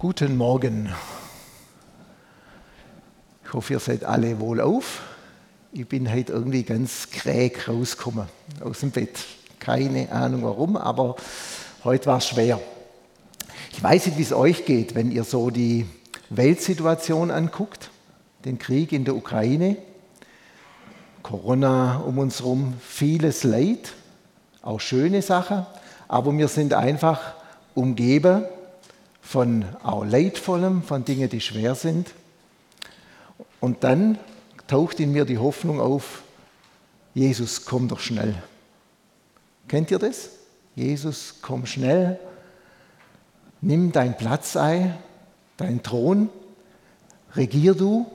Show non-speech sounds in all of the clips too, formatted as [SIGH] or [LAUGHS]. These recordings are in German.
Guten Morgen. Ich hoffe, ihr seid alle wohl auf. Ich bin heute irgendwie ganz kräg rausgekommen aus dem Bett. Keine Ahnung warum, aber heute war es schwer. Ich weiß nicht, wie es euch geht, wenn ihr so die Weltsituation anguckt, den Krieg in der Ukraine, Corona um uns herum, vieles Leid, auch schöne Sachen, aber wir sind einfach umgeben von auch Leidvollem, von Dingen, die schwer sind. Und dann taucht in mir die Hoffnung auf, Jesus, komm doch schnell. Kennt ihr das? Jesus, komm schnell, nimm deinen Platz ein, deinen Thron, regier du,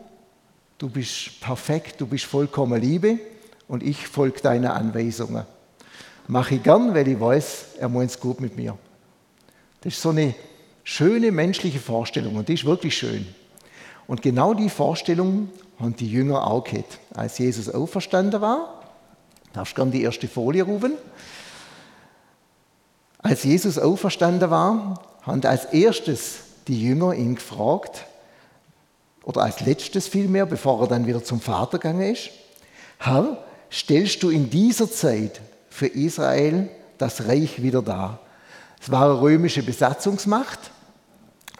du bist perfekt, du bist vollkommen Liebe und ich folge deinen Anweisungen. Mache ich gern, weil ich weiß, er meint es gut mit mir. Das ist so eine schöne menschliche Vorstellung und die ist wirklich schön. Und genau die Vorstellung haben die Jünger auch gehabt. Als Jesus auferstanden war, darfst du gerne die erste Folie rufen. Als Jesus auferstanden war, haben als erstes die Jünger ihn gefragt, oder als letztes vielmehr, bevor er dann wieder zum Vater gegangen ist, Herr, stellst du in dieser Zeit für Israel das Reich wieder dar? Es war eine römische Besatzungsmacht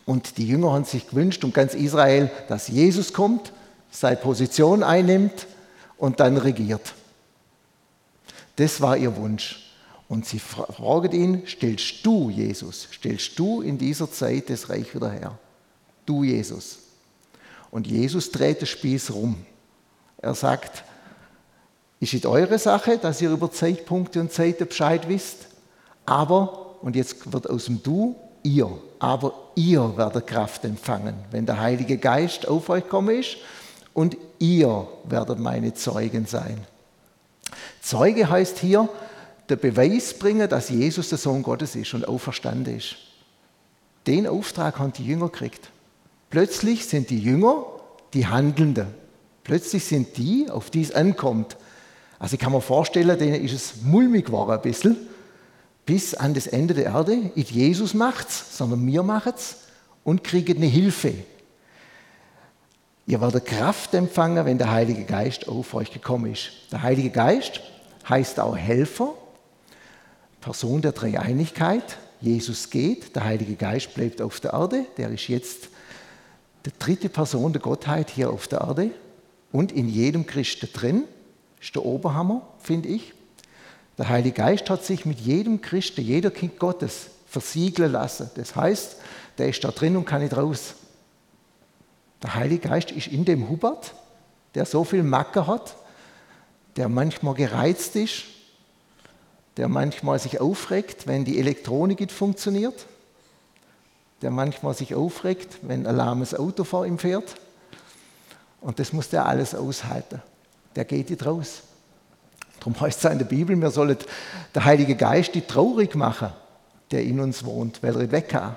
und die Jünger haben sich gewünscht und ganz Israel, dass Jesus kommt, seine Position einnimmt und dann regiert. Das war ihr Wunsch. Und sie fragen ihn, stellst du, Jesus, stellst du in dieser Zeit das Reich wieder her? Du, Jesus. Und Jesus dreht den Spieß rum. Er sagt, ist es eure Sache, dass ihr über Zeitpunkte und Zeiten Bescheid wisst, aber, und jetzt wird aus dem Du ihr, aber ihr werdet Kraft empfangen, wenn der Heilige Geist auf euch kommen ist und ihr werdet meine Zeugen sein. Zeuge heißt hier, der Beweis bringen, dass Jesus der Sohn Gottes ist und auferstanden ist. Den Auftrag haben die Jünger gekriegt. Plötzlich sind die Jünger die Handelnden. Plötzlich sind die, auf die es ankommt. Also ich kann mir vorstellen, denen ist es mulmig geworden ein bisschen bis an das Ende der Erde. Nicht Jesus macht's, sondern wir machen's und kriegen eine Hilfe. Ihr werdet Kraft empfangen, wenn der Heilige Geist auf euch gekommen ist. Der Heilige Geist heißt auch Helfer, Person der Dreieinigkeit. Jesus geht, der Heilige Geist bleibt auf der Erde. Der ist jetzt die dritte Person der Gottheit hier auf der Erde und in jedem Christen drin. Ist der Oberhammer, finde ich. Der Heilige Geist hat sich mit jedem Christen, jeder Kind Gottes versiegeln lassen. Das heißt, der ist da drin und kann nicht raus. Der Heilige Geist ist in dem Hubert, der so viel Macke hat, der manchmal gereizt ist, der manchmal sich aufregt, wenn die Elektronik nicht funktioniert, der manchmal sich aufregt, wenn ein lahmes Auto vor ihm fährt. Und das muss der alles aushalten. Der geht nicht raus. Darum heißt es in der Bibel, wir sollen der Heilige Geist die traurig machen, der in uns wohnt, weil er weg kann.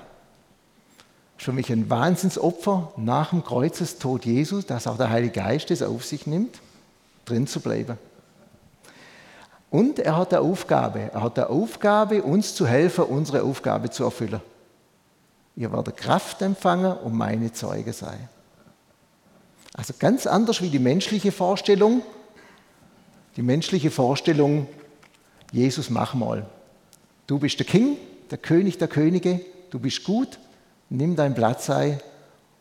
Für mich ein Wahnsinnsopfer nach dem Kreuzestod Jesus, dass auch der Heilige Geist es auf sich nimmt, drin zu bleiben. Und er hat eine Aufgabe. Er hat eine Aufgabe, uns zu helfen, unsere Aufgabe zu erfüllen. Ihr werdet Kraft empfangen und meine Zeuge sein. Also ganz anders wie die menschliche Vorstellung, die menschliche Vorstellung, Jesus, mach mal. Du bist der King, der König der Könige, du bist gut, nimm deinen Platz ein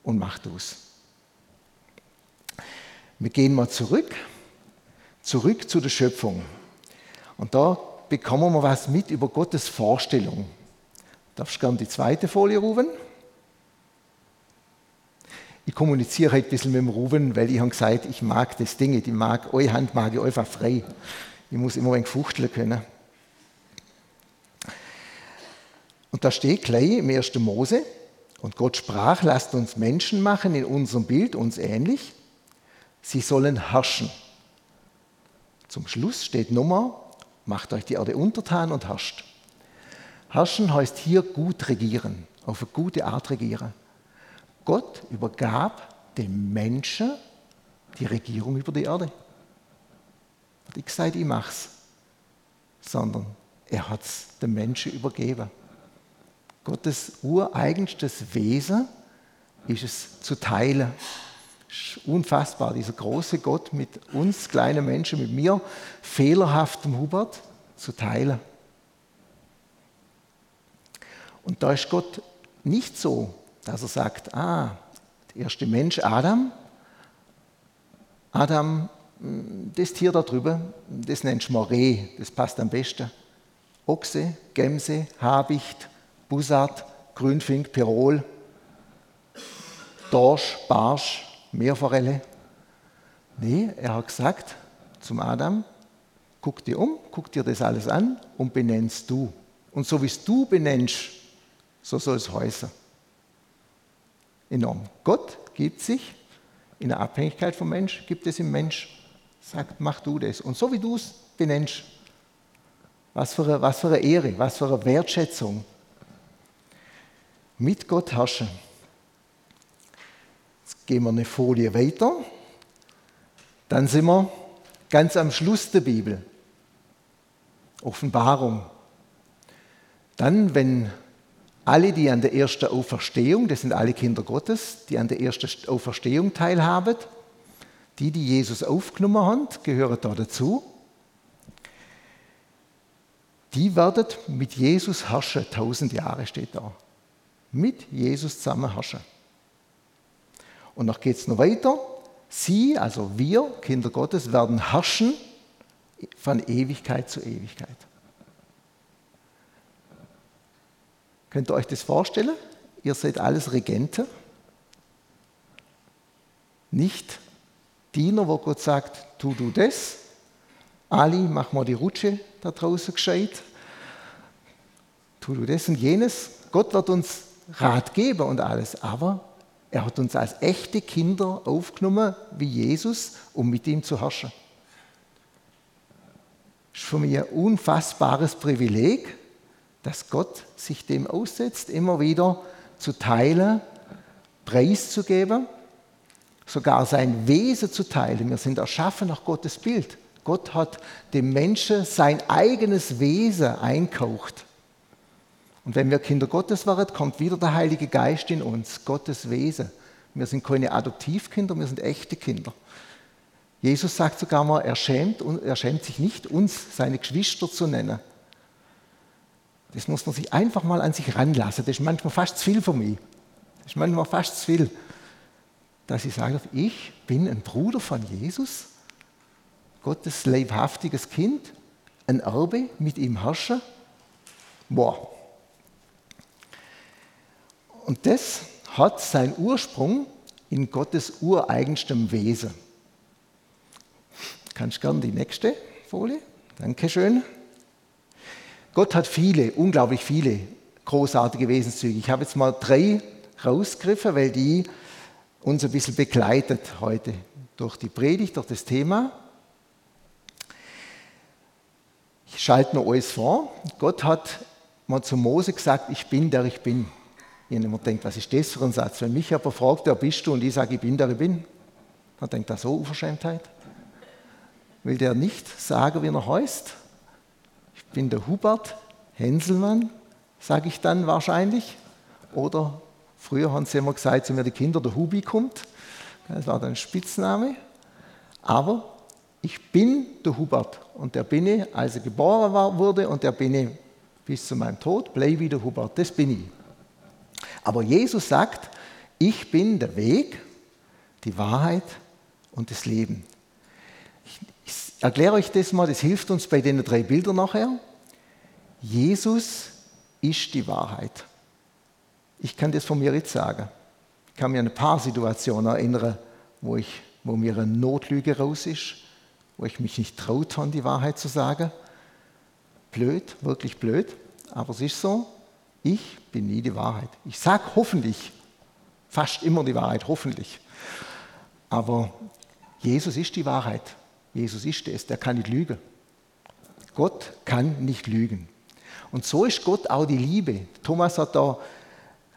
und mach du's. Wir gehen mal zurück, zurück zu der Schöpfung. Und da bekommen wir was mit über Gottes Vorstellung. Darfst du gerne die zweite Folie rufen? Ich kommuniziere heute ein bisschen mit dem Ruben, weil ich habe gesagt, ich mag das Ding, ich mag, eure Hand mag ich einfach frei. Ich muss immer ein fuchteln können. Und da steht gleich im 1. Mose, und Gott sprach, lasst uns Menschen machen in unserem Bild, uns ähnlich. Sie sollen herrschen. Zum Schluss steht Nummer, macht euch die Erde untertan und herrscht. Herrschen heißt hier gut regieren, auf eine gute Art regieren. Gott übergab dem Menschen die Regierung über die Erde. Hat nicht gesagt, ich mach's, sondern er hat es dem Menschen übergeben. Gottes ureigenstes Wesen ist es zu teilen. Ist unfassbar, dieser große Gott mit uns kleinen Menschen, mit mir, fehlerhaftem Hubert, zu teilen. Und da ist Gott nicht so, dass er sagt, ah, der erste Mensch, Adam, Adam, das Tier da drüben, das nennst du mal Reh, das passt am besten. Ochse, Gemse, Habicht, Bussard, Grünfink, Pirol, Dorsch, Barsch, Meerforelle. Nee, er hat gesagt zum Adam, guck dir um, guck dir das alles an und benennst du. Und so wie du benennst, so soll es heißen. Enorm. Gott gibt sich in der Abhängigkeit vom Mensch, gibt es im Mensch, sagt, mach du das. Und so wie du es benennst, was für, eine, was für eine Ehre, was für eine Wertschätzung. Mit Gott herrschen. Jetzt gehen wir eine Folie weiter. Dann sind wir ganz am Schluss der Bibel. Offenbarung. Dann, wenn alle, die an der ersten Auferstehung, das sind alle Kinder Gottes, die an der ersten Auferstehung teilhaben, die, die Jesus aufgenommen haben, gehören da dazu die werden mit Jesus herrschen, tausend Jahre steht da. Mit Jesus zusammen herrschen. Und noch geht es noch weiter. Sie, also wir, Kinder Gottes, werden herrschen von Ewigkeit zu Ewigkeit. Könnt ihr euch das vorstellen? Ihr seid alles Regenten, nicht Diener, wo Gott sagt, tu du das, Ali, mach mal die Rutsche da draußen gescheit. Tu du das und jenes. Gott wird uns Rat geben und alles, aber er hat uns als echte Kinder aufgenommen, wie Jesus, um mit ihm zu herrschen. Das ist für mich ein unfassbares Privileg, dass Gott sich dem aussetzt, immer wieder zu teilen, preiszugeben, sogar sein Wesen zu teilen. Wir sind erschaffen nach Gottes Bild. Gott hat dem Menschen sein eigenes Wesen einkauft. Und wenn wir Kinder Gottes waren, kommt wieder der Heilige Geist in uns, Gottes Wesen. Wir sind keine Adoptivkinder, wir sind echte Kinder. Jesus sagt sogar mal, er schämt, er schämt sich nicht, uns seine Geschwister zu nennen. Das muss man sich einfach mal an sich ranlassen. Das ist manchmal fast zu viel für mich. Das ist manchmal fast zu viel, dass ich sage, ich bin ein Bruder von Jesus. Gottes leibhaftiges Kind, ein Erbe, mit ihm herrschen. Boah. Und das hat seinen Ursprung in Gottes ureigenstem Wesen. Kannst gerne die nächste Folie? Dankeschön. Gott hat viele, unglaublich viele großartige Wesenszüge. Ich habe jetzt mal drei rausgegriffen, weil die uns ein bisschen begleitet heute durch die Predigt, durch das Thema. Ich schalte mir alles vor. Gott hat mal zu Mose gesagt, ich bin der ich bin. Habe immer denkt, was ist das für ein Satz? Wenn mich aber fragt, wer bist du? Und ich sage, ich bin der ich bin, dann denkt er so Unverschämtheit. Will der nicht sagen, wie er heißt? Bin der Hubert Henselmann, sage ich dann wahrscheinlich. Oder früher haben sie immer gesagt zu mir, die Kinder, der Hubi kommt. Das war dann Spitzname. Aber ich bin der Hubert und der bin ich, als er geboren war, wurde und der bin ich bis zu meinem Tod, bleibe ich der Hubert, das bin ich. Aber Jesus sagt, ich bin der Weg, die Wahrheit und das Leben. Erkläre euch das mal, das hilft uns bei den drei Bildern nachher. Jesus ist die Wahrheit. Ich kann das von mir jetzt sagen. Ich kann mir an ein paar Situationen erinnern, wo, ich, wo mir eine Notlüge raus ist wo ich mich nicht traut habe, die Wahrheit zu sagen. Blöd, wirklich blöd, aber es ist so, ich bin nie die Wahrheit. Ich sage hoffentlich, fast immer die Wahrheit, hoffentlich. Aber Jesus ist die Wahrheit. Jesus ist es, der kann nicht lügen. Gott kann nicht lügen. Und so ist Gott auch die Liebe. Thomas hat da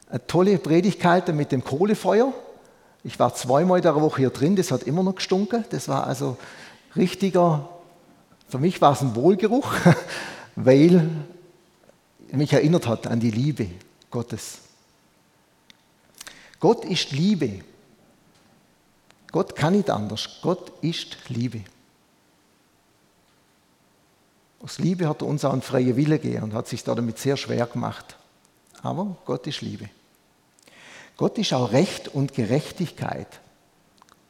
eine tolle Predigt gehalten mit dem Kohlefeuer. Ich war zweimal in der Woche hier drin, das hat immer noch gestunken. Das war also richtiger, für mich war es ein Wohlgeruch, [LAUGHS] weil mich erinnert hat an die Liebe Gottes. Gott ist Liebe. Gott kann nicht anders. Gott ist Liebe. Aus Liebe hat er uns auch einen freien Wille gegeben und hat sich damit sehr schwer gemacht. Aber Gott ist Liebe. Gott ist auch Recht und Gerechtigkeit.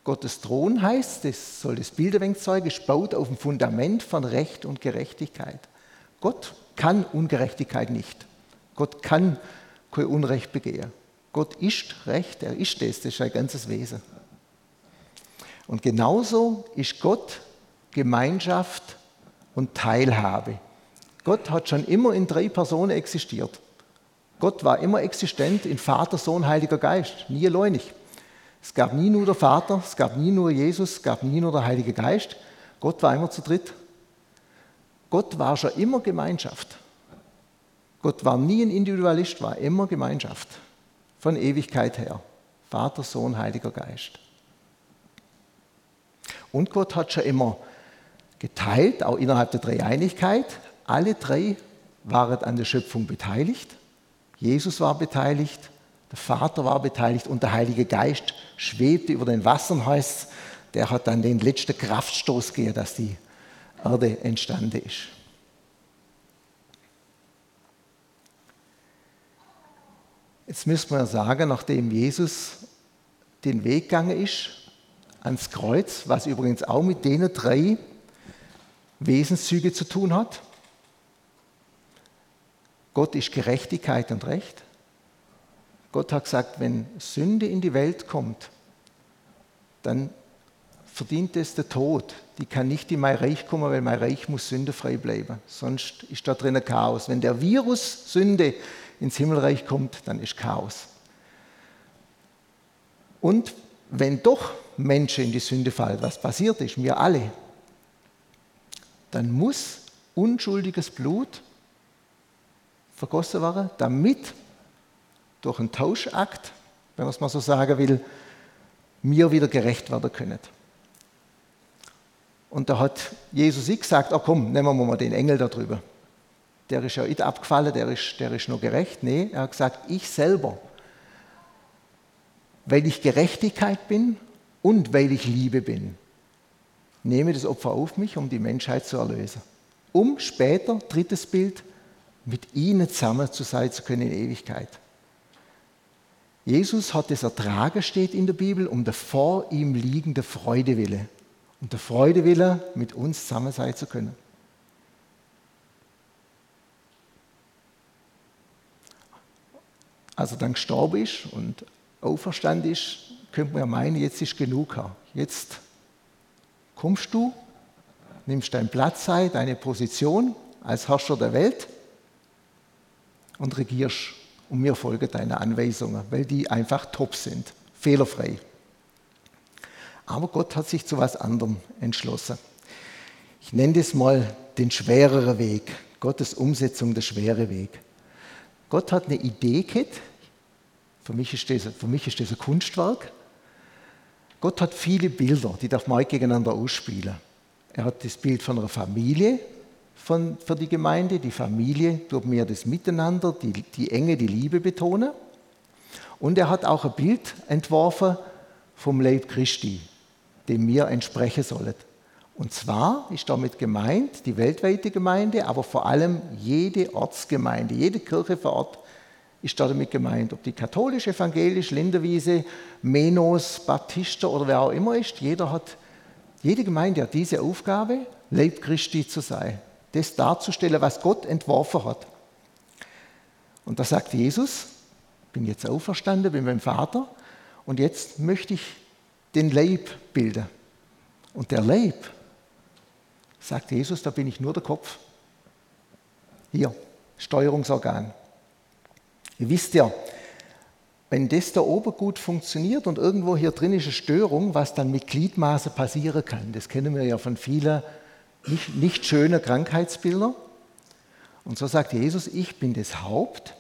Gottes Thron heißt, das soll das Bild ein ist baut auf dem Fundament von Recht und Gerechtigkeit. Gott kann Ungerechtigkeit nicht. Gott kann kein Unrecht begehen. Gott ist Recht, er ist das, das ist sein ganzes Wesen. Und genauso ist Gott Gemeinschaft und Teilhabe. Gott hat schon immer in drei Personen existiert. Gott war immer existent in Vater, Sohn, Heiliger Geist, nie alleinig. Es gab nie nur der Vater, es gab nie nur Jesus, es gab nie nur der Heilige Geist. Gott war immer zu dritt. Gott war schon immer Gemeinschaft. Gott war nie ein Individualist, war immer Gemeinschaft. Von Ewigkeit her. Vater, Sohn, Heiliger Geist. Und Gott hat schon immer geteilt, auch innerhalb der Dreieinigkeit. Alle drei waren an der Schöpfung beteiligt. Jesus war beteiligt, der Vater war beteiligt und der Heilige Geist schwebte über den Wassern, heißt der hat dann den letzten Kraftstoß gegeben, dass die Erde entstanden ist. Jetzt müssen wir sagen, nachdem Jesus den Weg gegangen ist ans Kreuz, was übrigens auch mit denen drei Wesenszüge zu tun hat. Gott ist Gerechtigkeit und Recht. Gott hat gesagt, wenn Sünde in die Welt kommt, dann verdient es der Tod. Die kann nicht in mein Reich kommen, weil mein Reich muss sündefrei bleiben. Sonst ist da drin Chaos. Wenn der Virus Sünde ins Himmelreich kommt, dann ist Chaos. Und wenn doch Menschen in die Sünde fallen, was passiert ist, wir alle, dann muss unschuldiges Blut vergossen werden, damit durch einen Tauschakt, wenn man es mal so sagen will, mir wieder gerecht werden können. Und da hat Jesus sich gesagt, oh komm, nehmen wir mal den Engel da drüber. Der ist ja nicht abgefallen, der ist, der ist nur gerecht. Nee, er hat gesagt, ich selber, weil ich Gerechtigkeit bin und weil ich Liebe bin, nehme das Opfer auf mich, um die Menschheit zu erlösen. Um später, drittes Bild, mit ihnen zusammen zu sein zu können in Ewigkeit. Jesus hat es ertragen, steht in der Bibel, um der vor ihm liegende Freude wille. Um der Freude wille, mit uns zusammen sein zu können. Als er dann gestorben ist und auferstanden ist, könnte man ja meinen, jetzt ist genug. Jetzt kommst du, nimmst deinen Platz ein, deine Position als Herrscher der Welt und regierst. Und mir folgen deine Anweisungen, weil die einfach top sind, fehlerfrei. Aber Gott hat sich zu was anderem entschlossen. Ich nenne das mal den schwereren Weg, Gottes Umsetzung der schwere Weg. Gott hat eine Idee gehabt, für mich ist das, für mich ist das ein Kunstwerk, Gott hat viele Bilder, die darf man gegeneinander ausspielen. Er hat das Bild von einer Familie von, für die Gemeinde. Die Familie tut mir das Miteinander, die, die Enge, die Liebe betonen. Und er hat auch ein Bild entworfen vom Leib Christi, dem wir entsprechen sollen. Und zwar ist damit gemeint die weltweite Gemeinde, aber vor allem jede Ortsgemeinde, jede Kirche vor Ort ist damit gemeint. Ob die katholisch, evangelisch, Linderwiese, Menos, Baptister oder wer auch immer ist, jeder hat, jede Gemeinde hat diese Aufgabe, Leib Christi zu sein. Das darzustellen, was Gott entworfen hat. Und da sagt Jesus, bin jetzt auferstanden, bin beim Vater und jetzt möchte ich den Leib bilden. Und der Leib, sagt Jesus, da bin ich nur der Kopf. Hier, Steuerungsorgan. Ihr wisst ja, wenn das da oben gut funktioniert und irgendwo hier drin ist eine Störung, was dann mit Gliedmaße passieren kann, das kennen wir ja von vielen nicht, nicht schönen Krankheitsbildern. Und so sagt Jesus, ich bin das Haupt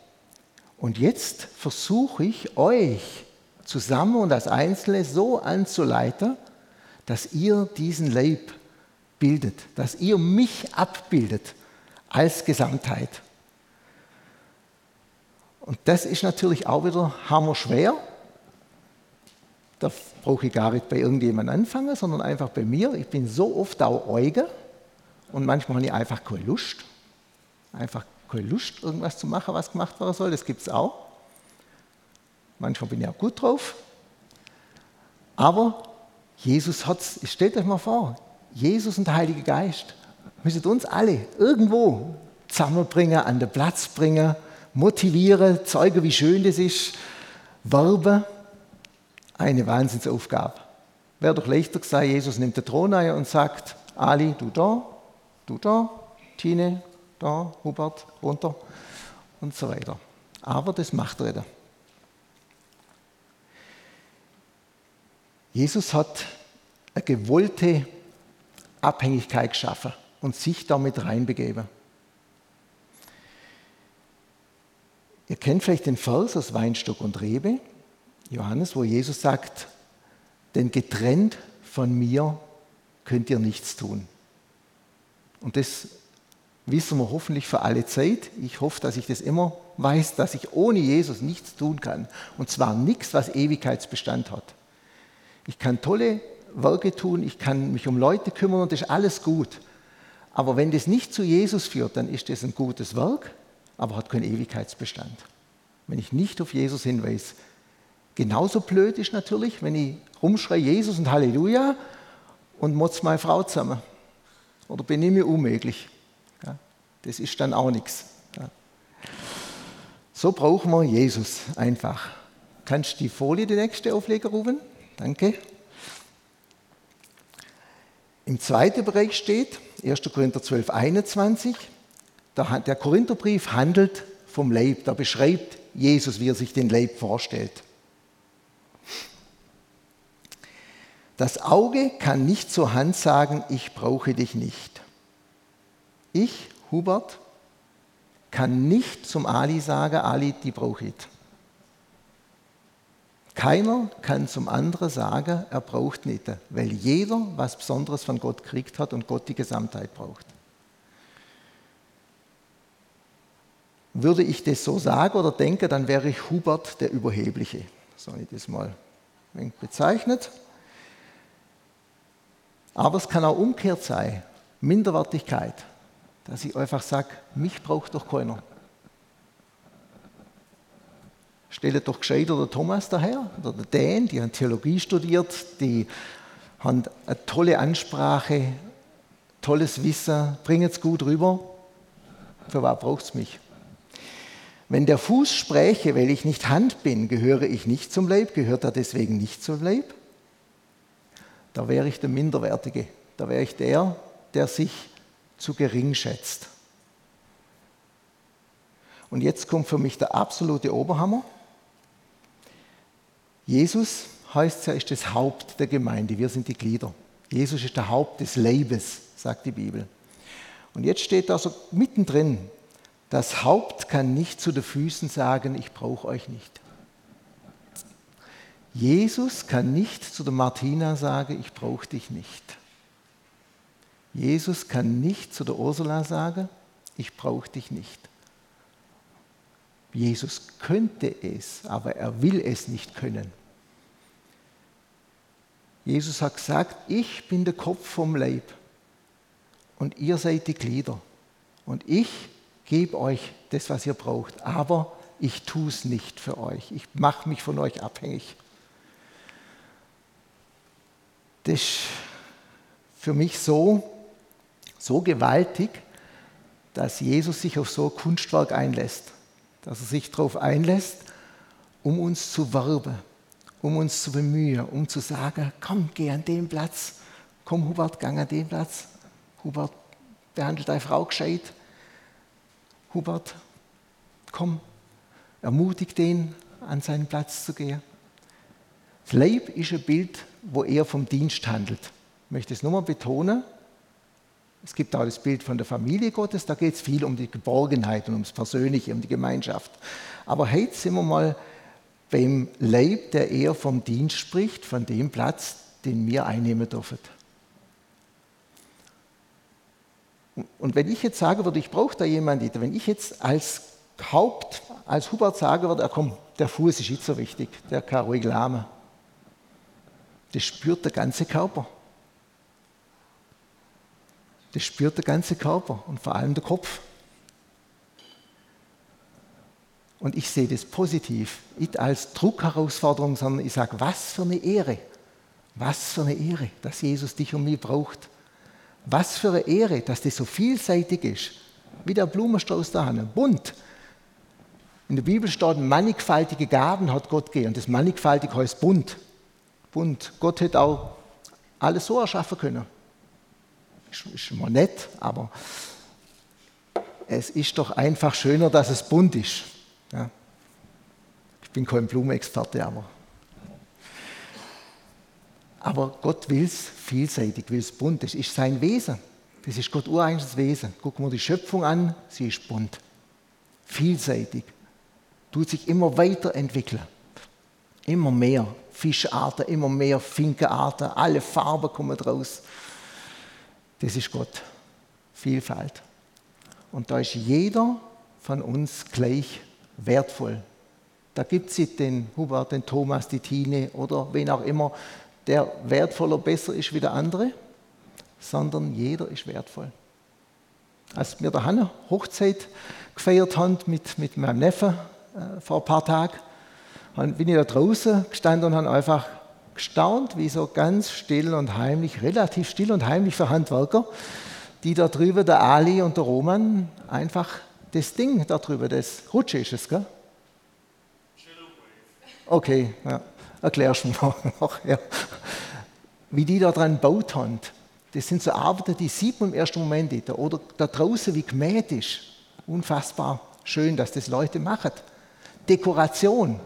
und jetzt versuche ich euch zusammen und als Einzelne so anzuleiten, dass ihr diesen Leib bildet, dass ihr mich abbildet als Gesamtheit. Und das ist natürlich auch wieder hammerschwer, Da brauche ich gar nicht bei irgendjemandem anfangen, sondern einfach bei mir. Ich bin so oft auch Euge und manchmal habe ich einfach keine Lust. Einfach keine Lust, irgendwas zu machen, was gemacht werden soll. Das gibt es auch. Manchmal bin ich auch gut drauf. Aber Jesus hat es, stellt euch mal vor, Jesus und der Heilige Geist müssen uns alle irgendwo zusammenbringen, an den Platz bringen, motivieren, zeigen, wie schön das ist, werben. Eine Wahnsinnsaufgabe. Wäre doch leichter gesagt, Jesus nimmt den Thron ein und sagt, Ali, du da, du da, Tine, da, Hubert, runter und so weiter. Aber das macht er. Jesus hat eine gewollte Abhängigkeit geschaffen und sich damit reinbegeben. Ihr kennt vielleicht den Vers aus Weinstock und Rebe, Johannes, wo Jesus sagt, denn getrennt von mir könnt ihr nichts tun. Und das wissen wir hoffentlich für alle Zeit. Ich hoffe, dass ich das immer weiß, dass ich ohne Jesus nichts tun kann. Und zwar nichts, was Ewigkeitsbestand hat. Ich kann tolle Werke tun, ich kann mich um Leute kümmern und das ist alles gut. Aber wenn das nicht zu Jesus führt, dann ist das ein gutes Werk, aber hat keinen Ewigkeitsbestand. Wenn ich nicht auf Jesus hinweise. Genauso blöd ist natürlich, wenn ich rumschreie Jesus und Halleluja und motz meine Frau zusammen. Oder bin ich mir unmöglich. Das ist dann auch nichts. So brauchen wir Jesus einfach. Kannst du die Folie, die nächste Aufleger rufen? Danke. Im zweiten Bereich steht 1. Korinther 12, 21. Der Korintherbrief handelt vom Leib. Da beschreibt Jesus, wie er sich den Leib vorstellt. Das Auge kann nicht zur Hand sagen, ich brauche dich nicht. Ich, Hubert, kann nicht zum Ali sagen, Ali, die brauche ich. Keiner kann zum anderen sagen, er braucht nicht, weil jeder was Besonderes von Gott gekriegt hat und Gott die Gesamtheit braucht. Würde ich das so sagen oder denken, dann wäre ich Hubert der Überhebliche. So habe ich das mal bezeichnet. Aber es kann auch umgekehrt sein, Minderwertigkeit, dass ich einfach sage, mich braucht doch keiner. Stellt doch gescheiter der Thomas daher oder der Dan, die haben Theologie studiert, die haben eine tolle Ansprache, tolles Wissen, bringen es gut rüber. Für was braucht es mich? Wenn der Fuß spräche, weil ich nicht Hand bin, gehöre ich nicht zum Leib, gehört er deswegen nicht zum Leib? Da wäre ich der Minderwertige, da wäre ich der, der sich zu gering schätzt. Und jetzt kommt für mich der absolute Oberhammer. Jesus heißt ja, ist das Haupt der Gemeinde. Wir sind die Glieder. Jesus ist der Haupt des Leibes, sagt die Bibel. Und jetzt steht da so mittendrin, das Haupt kann nicht zu den Füßen sagen, ich brauche euch nicht. Jesus kann nicht zu der Martina sagen, ich brauche dich nicht. Jesus kann nicht zu der Ursula sagen, ich brauche dich nicht. Jesus könnte es, aber er will es nicht können. Jesus hat gesagt, ich bin der Kopf vom Leib und ihr seid die Glieder. Und ich gebe euch das, was ihr braucht, aber ich tue es nicht für euch. Ich mache mich von euch abhängig. Das ist für mich so, so gewaltig, dass Jesus sich auf so ein Kunstwerk einlässt, dass er sich darauf einlässt, um uns zu werben, um uns zu bemühen, um zu sagen, komm, geh an den Platz, komm Hubert, gang an den Platz, Hubert, behandelt deine Frau gescheit, Hubert, komm, ermutigt den, an seinen Platz zu gehen. Das Leib ist ein Bild, wo er vom Dienst handelt. Ich möchte es nochmal betonen. Es gibt auch das Bild von der Familie Gottes, da geht es viel um die Geborgenheit und ums Persönliche, um die Gemeinschaft. Aber heute sind wir mal beim Leib, der eher vom Dienst spricht, von dem Platz, den wir einnehmen dürfen. Und wenn ich jetzt sagen würde, ich brauche da jemanden, wenn ich jetzt als Haupt, als Hubert sagen würde, ah, komm, der Fuß ist nicht so wichtig, der kann ruhig lahmen. Das spürt der ganze Körper. Das spürt der ganze Körper und vor allem der Kopf. Und ich sehe das positiv, nicht als Druckherausforderung, sondern ich sage, was für eine Ehre, was für eine Ehre, dass Jesus dich und mich braucht. Was für eine Ehre, dass das so vielseitig ist, wie der Blumenstrauß da, bunt. In der Bibel steht, mannigfaltige Gaben hat Gott gegeben. Und das mannigfaltig heißt bunt. Bunt. Gott hätte auch alles so erschaffen können. Ist, ist mal nett, aber es ist doch einfach schöner, dass es bunt ist. Ja. Ich bin kein Blumenexperte, aber. Aber Gott will es vielseitig, will es bunt. Das ist sein Wesen. Das ist Gott ureigenes Wesen. Gucken wir die Schöpfung an, sie ist bunt. Vielseitig. Tut sich immer weiterentwickeln. Immer mehr Fischarten, immer mehr Finkenarten, alle Farben kommen raus. Das ist Gott. Vielfalt. Und da ist jeder von uns gleich wertvoll. Da gibt es den Hubert, den Thomas, die Tine oder wen auch immer, der wertvoller, besser ist wie der andere, sondern jeder ist wertvoll. Als wir der Hanne Hochzeit gefeiert haben mit, mit meinem Neffen äh, vor ein paar Tagen, bin ich da draußen gestanden und habe einfach gestaunt, wie so ganz still und heimlich, relativ still und heimlich für Handwerker, die da drüben, der Ali und der Roman, einfach das Ding da drüber, das Rutsche ist es, gell? Okay, ja. erklärst du mir [LAUGHS] noch. Ja. Wie die da dran gebaut haben, das sind so Arbeiten, die sieht man im ersten Moment nicht. Oder da draußen, wie gemäht ist. Unfassbar schön, dass das Leute machen. Dekoration.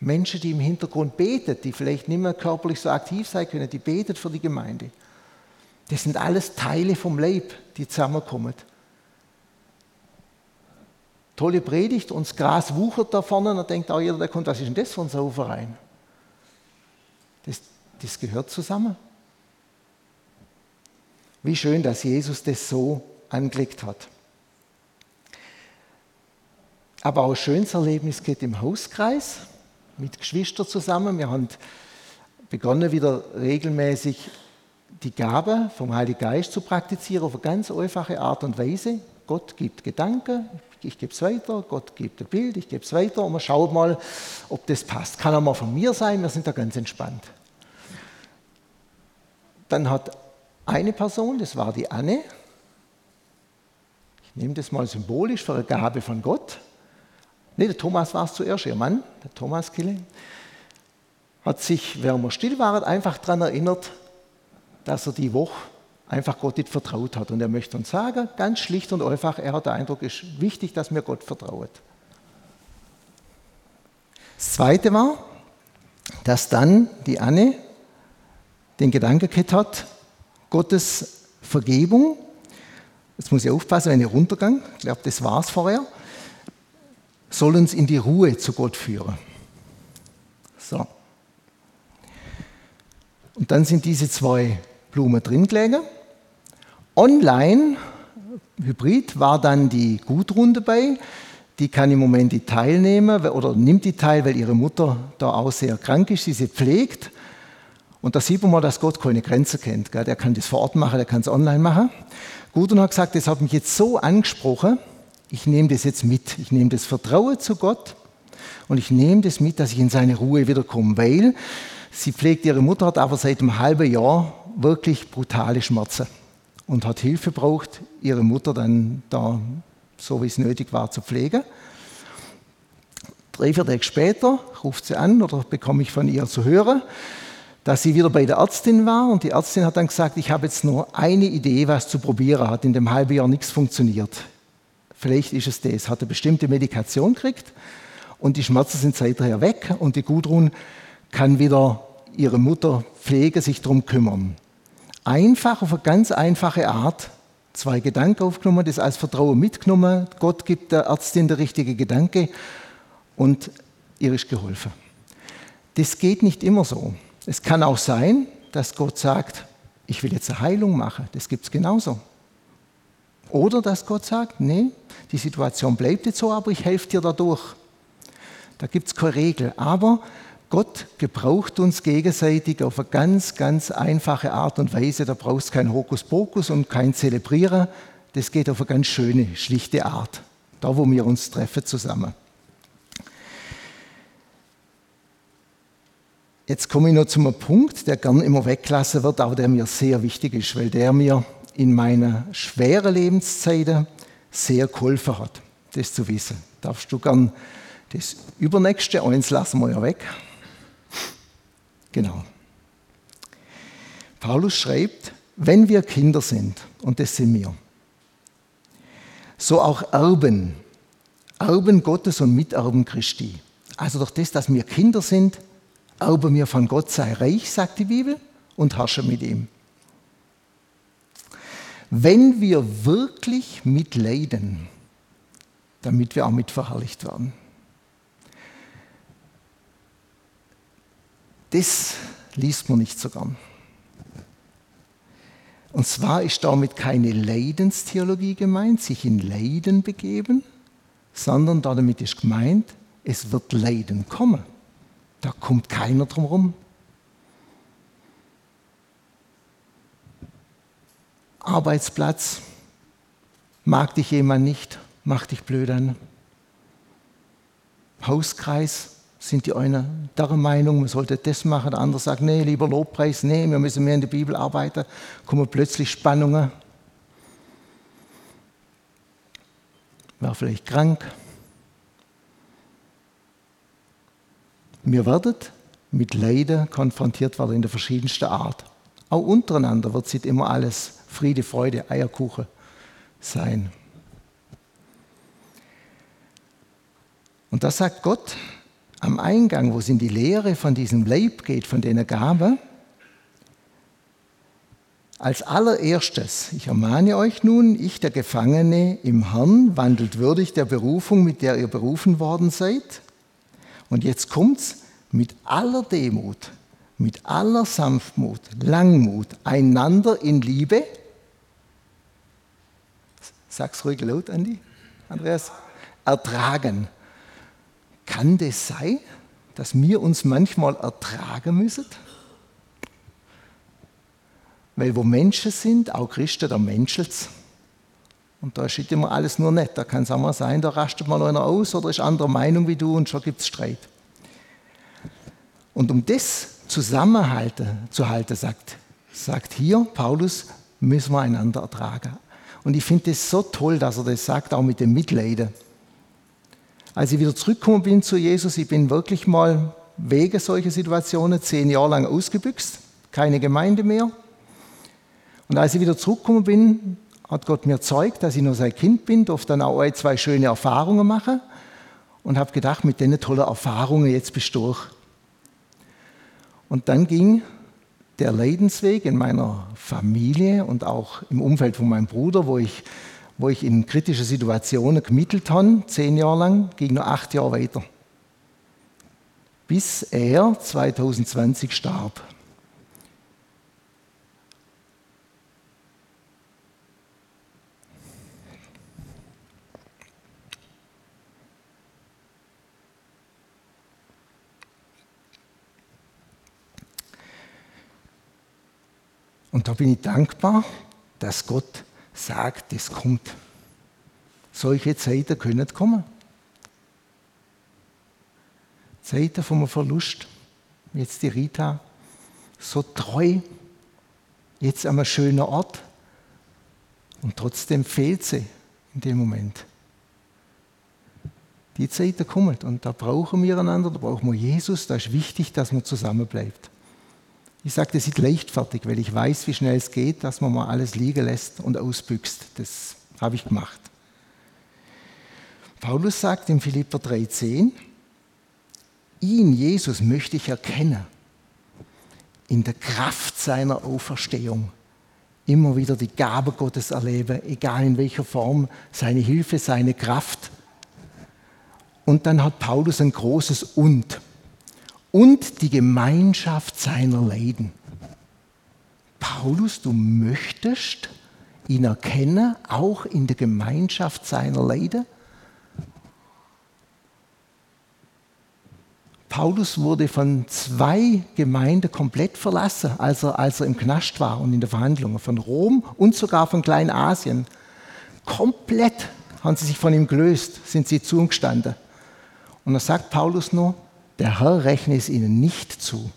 Menschen, die im Hintergrund beten, die vielleicht nicht mehr körperlich so aktiv sein können, die beten für die Gemeinde. Das sind alles Teile vom Leib, die zusammenkommen tolle Predigt und das Gras wuchert da vorne und dann denkt auch jeder, der kommt, was ist denn das für ein Sauverein? Das, das gehört zusammen. Wie schön, dass Jesus das so angelegt hat. Aber auch ein schönes Erlebnis geht im Hauskreis mit Geschwistern zusammen. Wir haben begonnen, wieder regelmäßig die Gabe vom Heiligen Geist zu praktizieren auf eine ganz einfache Art und Weise. Gott gibt Gedanken, ich gebe es weiter, Gott gibt ein Bild, ich gebe es weiter und man schaut mal, ob das passt. Kann auch mal von mir sein, wir sind da ganz entspannt. Dann hat eine Person, das war die Anne, ich nehme das mal symbolisch für eine Gabe von Gott. Ne, der Thomas war es zuerst, ihr Mann, der Thomas Kille, hat sich, während wir still waren, einfach daran erinnert, dass er die Woche einfach Gott nicht vertraut hat. Und er möchte uns sagen, ganz schlicht und einfach, er hat den Eindruck, es ist wichtig, dass mir Gott vertraut. Das Zweite war, dass dann die Anne den Gedanken gehabt hat, Gottes Vergebung, jetzt muss ich aufpassen, wenn ich runtergehe, ich glaube, das war es vorher, soll uns in die Ruhe zu Gott führen. So. Und dann sind diese zwei Blumen drin gelegen. Online, Hybrid, war dann die Gudrun dabei. Die kann im Moment die teilnehmen oder nimmt die teil, weil ihre Mutter da auch sehr krank ist, sie sie pflegt. Und da sieht man mal, dass Gott keine Grenze kennt. Der kann das vor Ort machen, der kann es online machen. Gudrun hat gesagt, das hat mich jetzt so angesprochen, ich nehme das jetzt mit. Ich nehme das Vertrauen zu Gott und ich nehme das mit, dass ich in seine Ruhe wiederkomme, weil sie pflegt ihre Mutter, hat aber seit einem halben Jahr wirklich brutale Schmerzen und hat Hilfe braucht, ihre Mutter dann da, so wie es nötig war, zu pflegen. Drei, vier Tage später ruft sie an oder bekomme ich von ihr zu hören, dass sie wieder bei der Ärztin war und die Ärztin hat dann gesagt, ich habe jetzt nur eine Idee, was zu probieren, hat in dem halben Jahr nichts funktioniert. Vielleicht ist es das, hat eine bestimmte Medikation gekriegt und die Schmerzen sind seither weg und die Gudrun kann wieder ihre Mutter pflegen, sich darum kümmern einfach, auf eine ganz einfache Art zwei Gedanken aufgenommen, das als Vertrauen mitgenommen. Gott gibt der Ärztin der richtige Gedanke und ihr ist geholfen. Das geht nicht immer so. Es kann auch sein, dass Gott sagt, ich will jetzt eine Heilung machen. Das gibt es genauso. Oder dass Gott sagt, nee, die Situation bleibt jetzt so, aber ich helfe dir dadurch. Da gibt es keine Regel. Aber Gott gebraucht uns gegenseitig auf eine ganz, ganz einfache Art und Weise. Da brauchst du kein Hokuspokus und kein Zelebrieren. Das geht auf eine ganz schöne, schlichte Art. Da, wo wir uns treffen zusammen. Jetzt komme ich noch zu einem Punkt, der gern immer weggelassen wird, aber der mir sehr wichtig ist, weil der mir in meiner schweren Lebenszeiten sehr geholfen hat, das zu wissen. Darfst du gern das übernächste, eins lassen wir ja weg. Genau. Paulus schreibt, wenn wir Kinder sind, und das sind wir, so auch Erben, Erben Gottes und Miterben Christi. Also durch das, dass wir Kinder sind, erben wir von Gott sei reich, sagt die Bibel, und herrschen mit ihm. Wenn wir wirklich mitleiden, damit wir auch mit verherrlicht werden. Das liest man nicht so gern. Und zwar ist damit keine Leidenstheologie gemeint, sich in Leiden begeben, sondern damit ist gemeint, es wird Leiden kommen. Da kommt keiner drum herum. Arbeitsplatz, mag dich jemand nicht, macht dich blöd an. Hauskreis, sind die einen der Meinung, man sollte das machen, der andere sagt, nee, lieber Lobpreis, nee, wir müssen mehr in der Bibel arbeiten, kommen plötzlich Spannungen. War vielleicht krank. Wir werden mit Leiden konfrontiert werden in der verschiedensten Art. Auch untereinander wird es immer alles Friede, Freude, Eierkuchen sein. Und da sagt Gott, am Eingang, wo es in die Lehre von diesem Leib geht, von der Gabe, als allererstes, ich ermahne euch nun, ich der Gefangene im Herrn, wandelt würdig der Berufung, mit der ihr berufen worden seid. Und jetzt kommt's mit aller Demut, mit aller Sanftmut, Langmut, einander in Liebe. Sag's ruhig laut, Andi, Andreas. Ertragen. Kann das sein, dass wir uns manchmal ertragen müssen? Weil wo Menschen sind, auch Christen, da menschelt Und da ist immer alles nur nett. Da kann es auch mal sein, da rastet mal einer aus oder ist anderer Meinung wie du und schon gibt es Streit. Und um das zusammenhalten, zu halten, sagt, sagt hier Paulus, müssen wir einander ertragen. Und ich finde es so toll, dass er das sagt, auch mit dem Mitleiden als ich wieder zurückgekommen bin zu Jesus, ich bin wirklich mal wegen solcher Situationen zehn Jahre lang ausgebüxt, keine Gemeinde mehr. Und als ich wieder zurückgekommen bin, hat Gott mir gezeigt, dass ich nur sein Kind bin, durfte dann auch zwei schöne Erfahrungen machen und habe gedacht, mit diesen tollen Erfahrungen, jetzt bist du durch. Und dann ging der Leidensweg in meiner Familie und auch im Umfeld von meinem Bruder, wo ich wo ich in kritischen Situationen gemittelt habe, zehn Jahre lang, ging noch acht Jahre weiter. Bis er 2020 starb. Und da bin ich dankbar, dass Gott sagt, es kommt. Solche Zeiten können kommen. Zeiten vom Verlust. Jetzt die Rita, so treu, jetzt an einem schönen Ort. Und trotzdem fehlt sie in dem Moment. Die Zeiten kommen und da brauchen wir einander, da brauchen wir Jesus, da ist wichtig, dass man zusammenbleibt. Ich sage das nicht leichtfertig, weil ich weiß, wie schnell es geht, dass man mal alles liegen lässt und ausbüchst. Das habe ich gemacht. Paulus sagt in Philipper 3,10, ihn, Jesus, möchte ich erkennen, in der Kraft seiner Auferstehung. Immer wieder die Gabe Gottes erleben, egal in welcher Form, seine Hilfe, seine Kraft. Und dann hat Paulus ein großes Und und die Gemeinschaft seiner Leiden. Paulus, du möchtest ihn erkennen, auch in der Gemeinschaft seiner Leiden? Paulus wurde von zwei Gemeinden komplett verlassen, als er, als er im Knast war und in der Verhandlung. Von Rom und sogar von Kleinasien. Komplett haben sie sich von ihm gelöst, sind sie zu ihm gestanden. Und da sagt Paulus nur, der Herr rechne es ihnen nicht zu.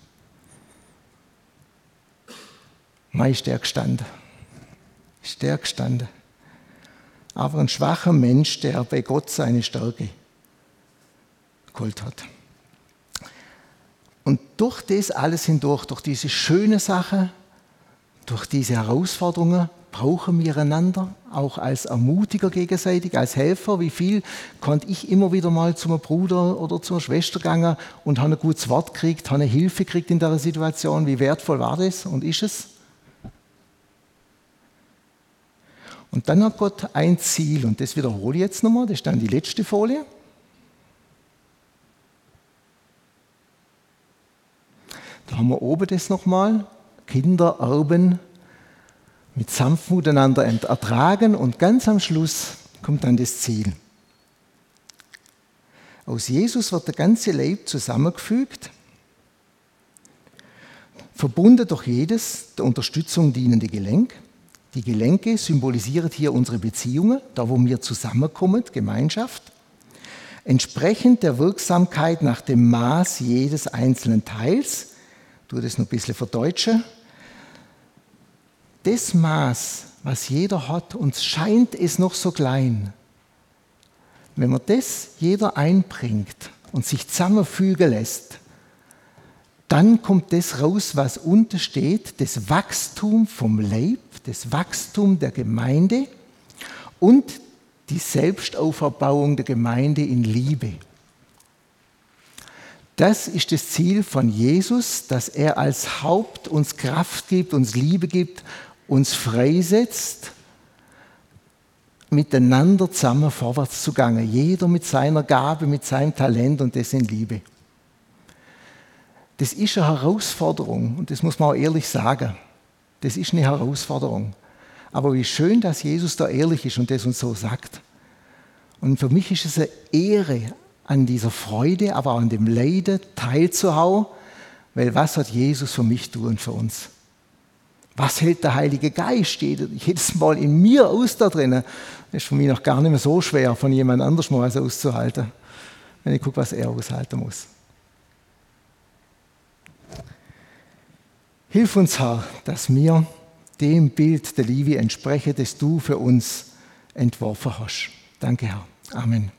Ist der gestanden. Aber ein schwacher Mensch, der bei Gott seine Stärke geholt hat. Und durch das alles hindurch, durch diese schöne Sache, durch diese Herausforderungen, brauchen wir einander, auch als Ermutiger gegenseitig, als Helfer. Wie viel konnte ich immer wieder mal zum Bruder oder zur Schwester gehen und habe ein gutes Wort gekriegt, habe eine Hilfe gekriegt in der Situation. Wie wertvoll war das und ist es? Und dann hat Gott ein Ziel, und das wiederhole ich jetzt nochmal, das ist dann die letzte Folie. Da haben wir oben das nochmal. Kinder erben mit Sanftmut einander ertragen und ganz am Schluss kommt dann das Ziel. Aus Jesus wird der ganze Leib zusammengefügt, verbunden durch jedes der Unterstützung dienende Gelenk. Die Gelenke symbolisieren hier unsere Beziehungen, da wo wir zusammenkommen, Gemeinschaft. Entsprechend der Wirksamkeit nach dem Maß jedes einzelnen Teils, ich tue das noch ein bisschen verdeutschen, das Maß, was jeder hat, uns scheint es noch so klein. Wenn man das jeder einbringt und sich zusammenfügen lässt, dann kommt das raus, was unten steht, das Wachstum vom Leib, das Wachstum der Gemeinde und die Selbstauferbauung der Gemeinde in Liebe. Das ist das Ziel von Jesus, dass er als Haupt uns Kraft gibt, uns Liebe gibt uns freisetzt, miteinander zusammen vorwärts zu gehen. Jeder mit seiner Gabe, mit seinem Talent und das in Liebe. Das ist eine Herausforderung und das muss man auch ehrlich sagen. Das ist eine Herausforderung. Aber wie schön, dass Jesus da ehrlich ist und das uns so sagt. Und für mich ist es eine Ehre, an dieser Freude, aber auch an dem Leiden teilzuhauen, weil was hat Jesus für mich tun für uns? Was hält der Heilige Geist? Jedes Mal in mir aus da drinnen. Das ist für mich noch gar nicht mehr so schwer, von jemand anders mal was auszuhalten, wenn ich gucke, was er aushalten muss. Hilf uns, Herr, dass wir dem Bild der Liebe entsprechen, das du für uns entworfen hast. Danke, Herr. Amen.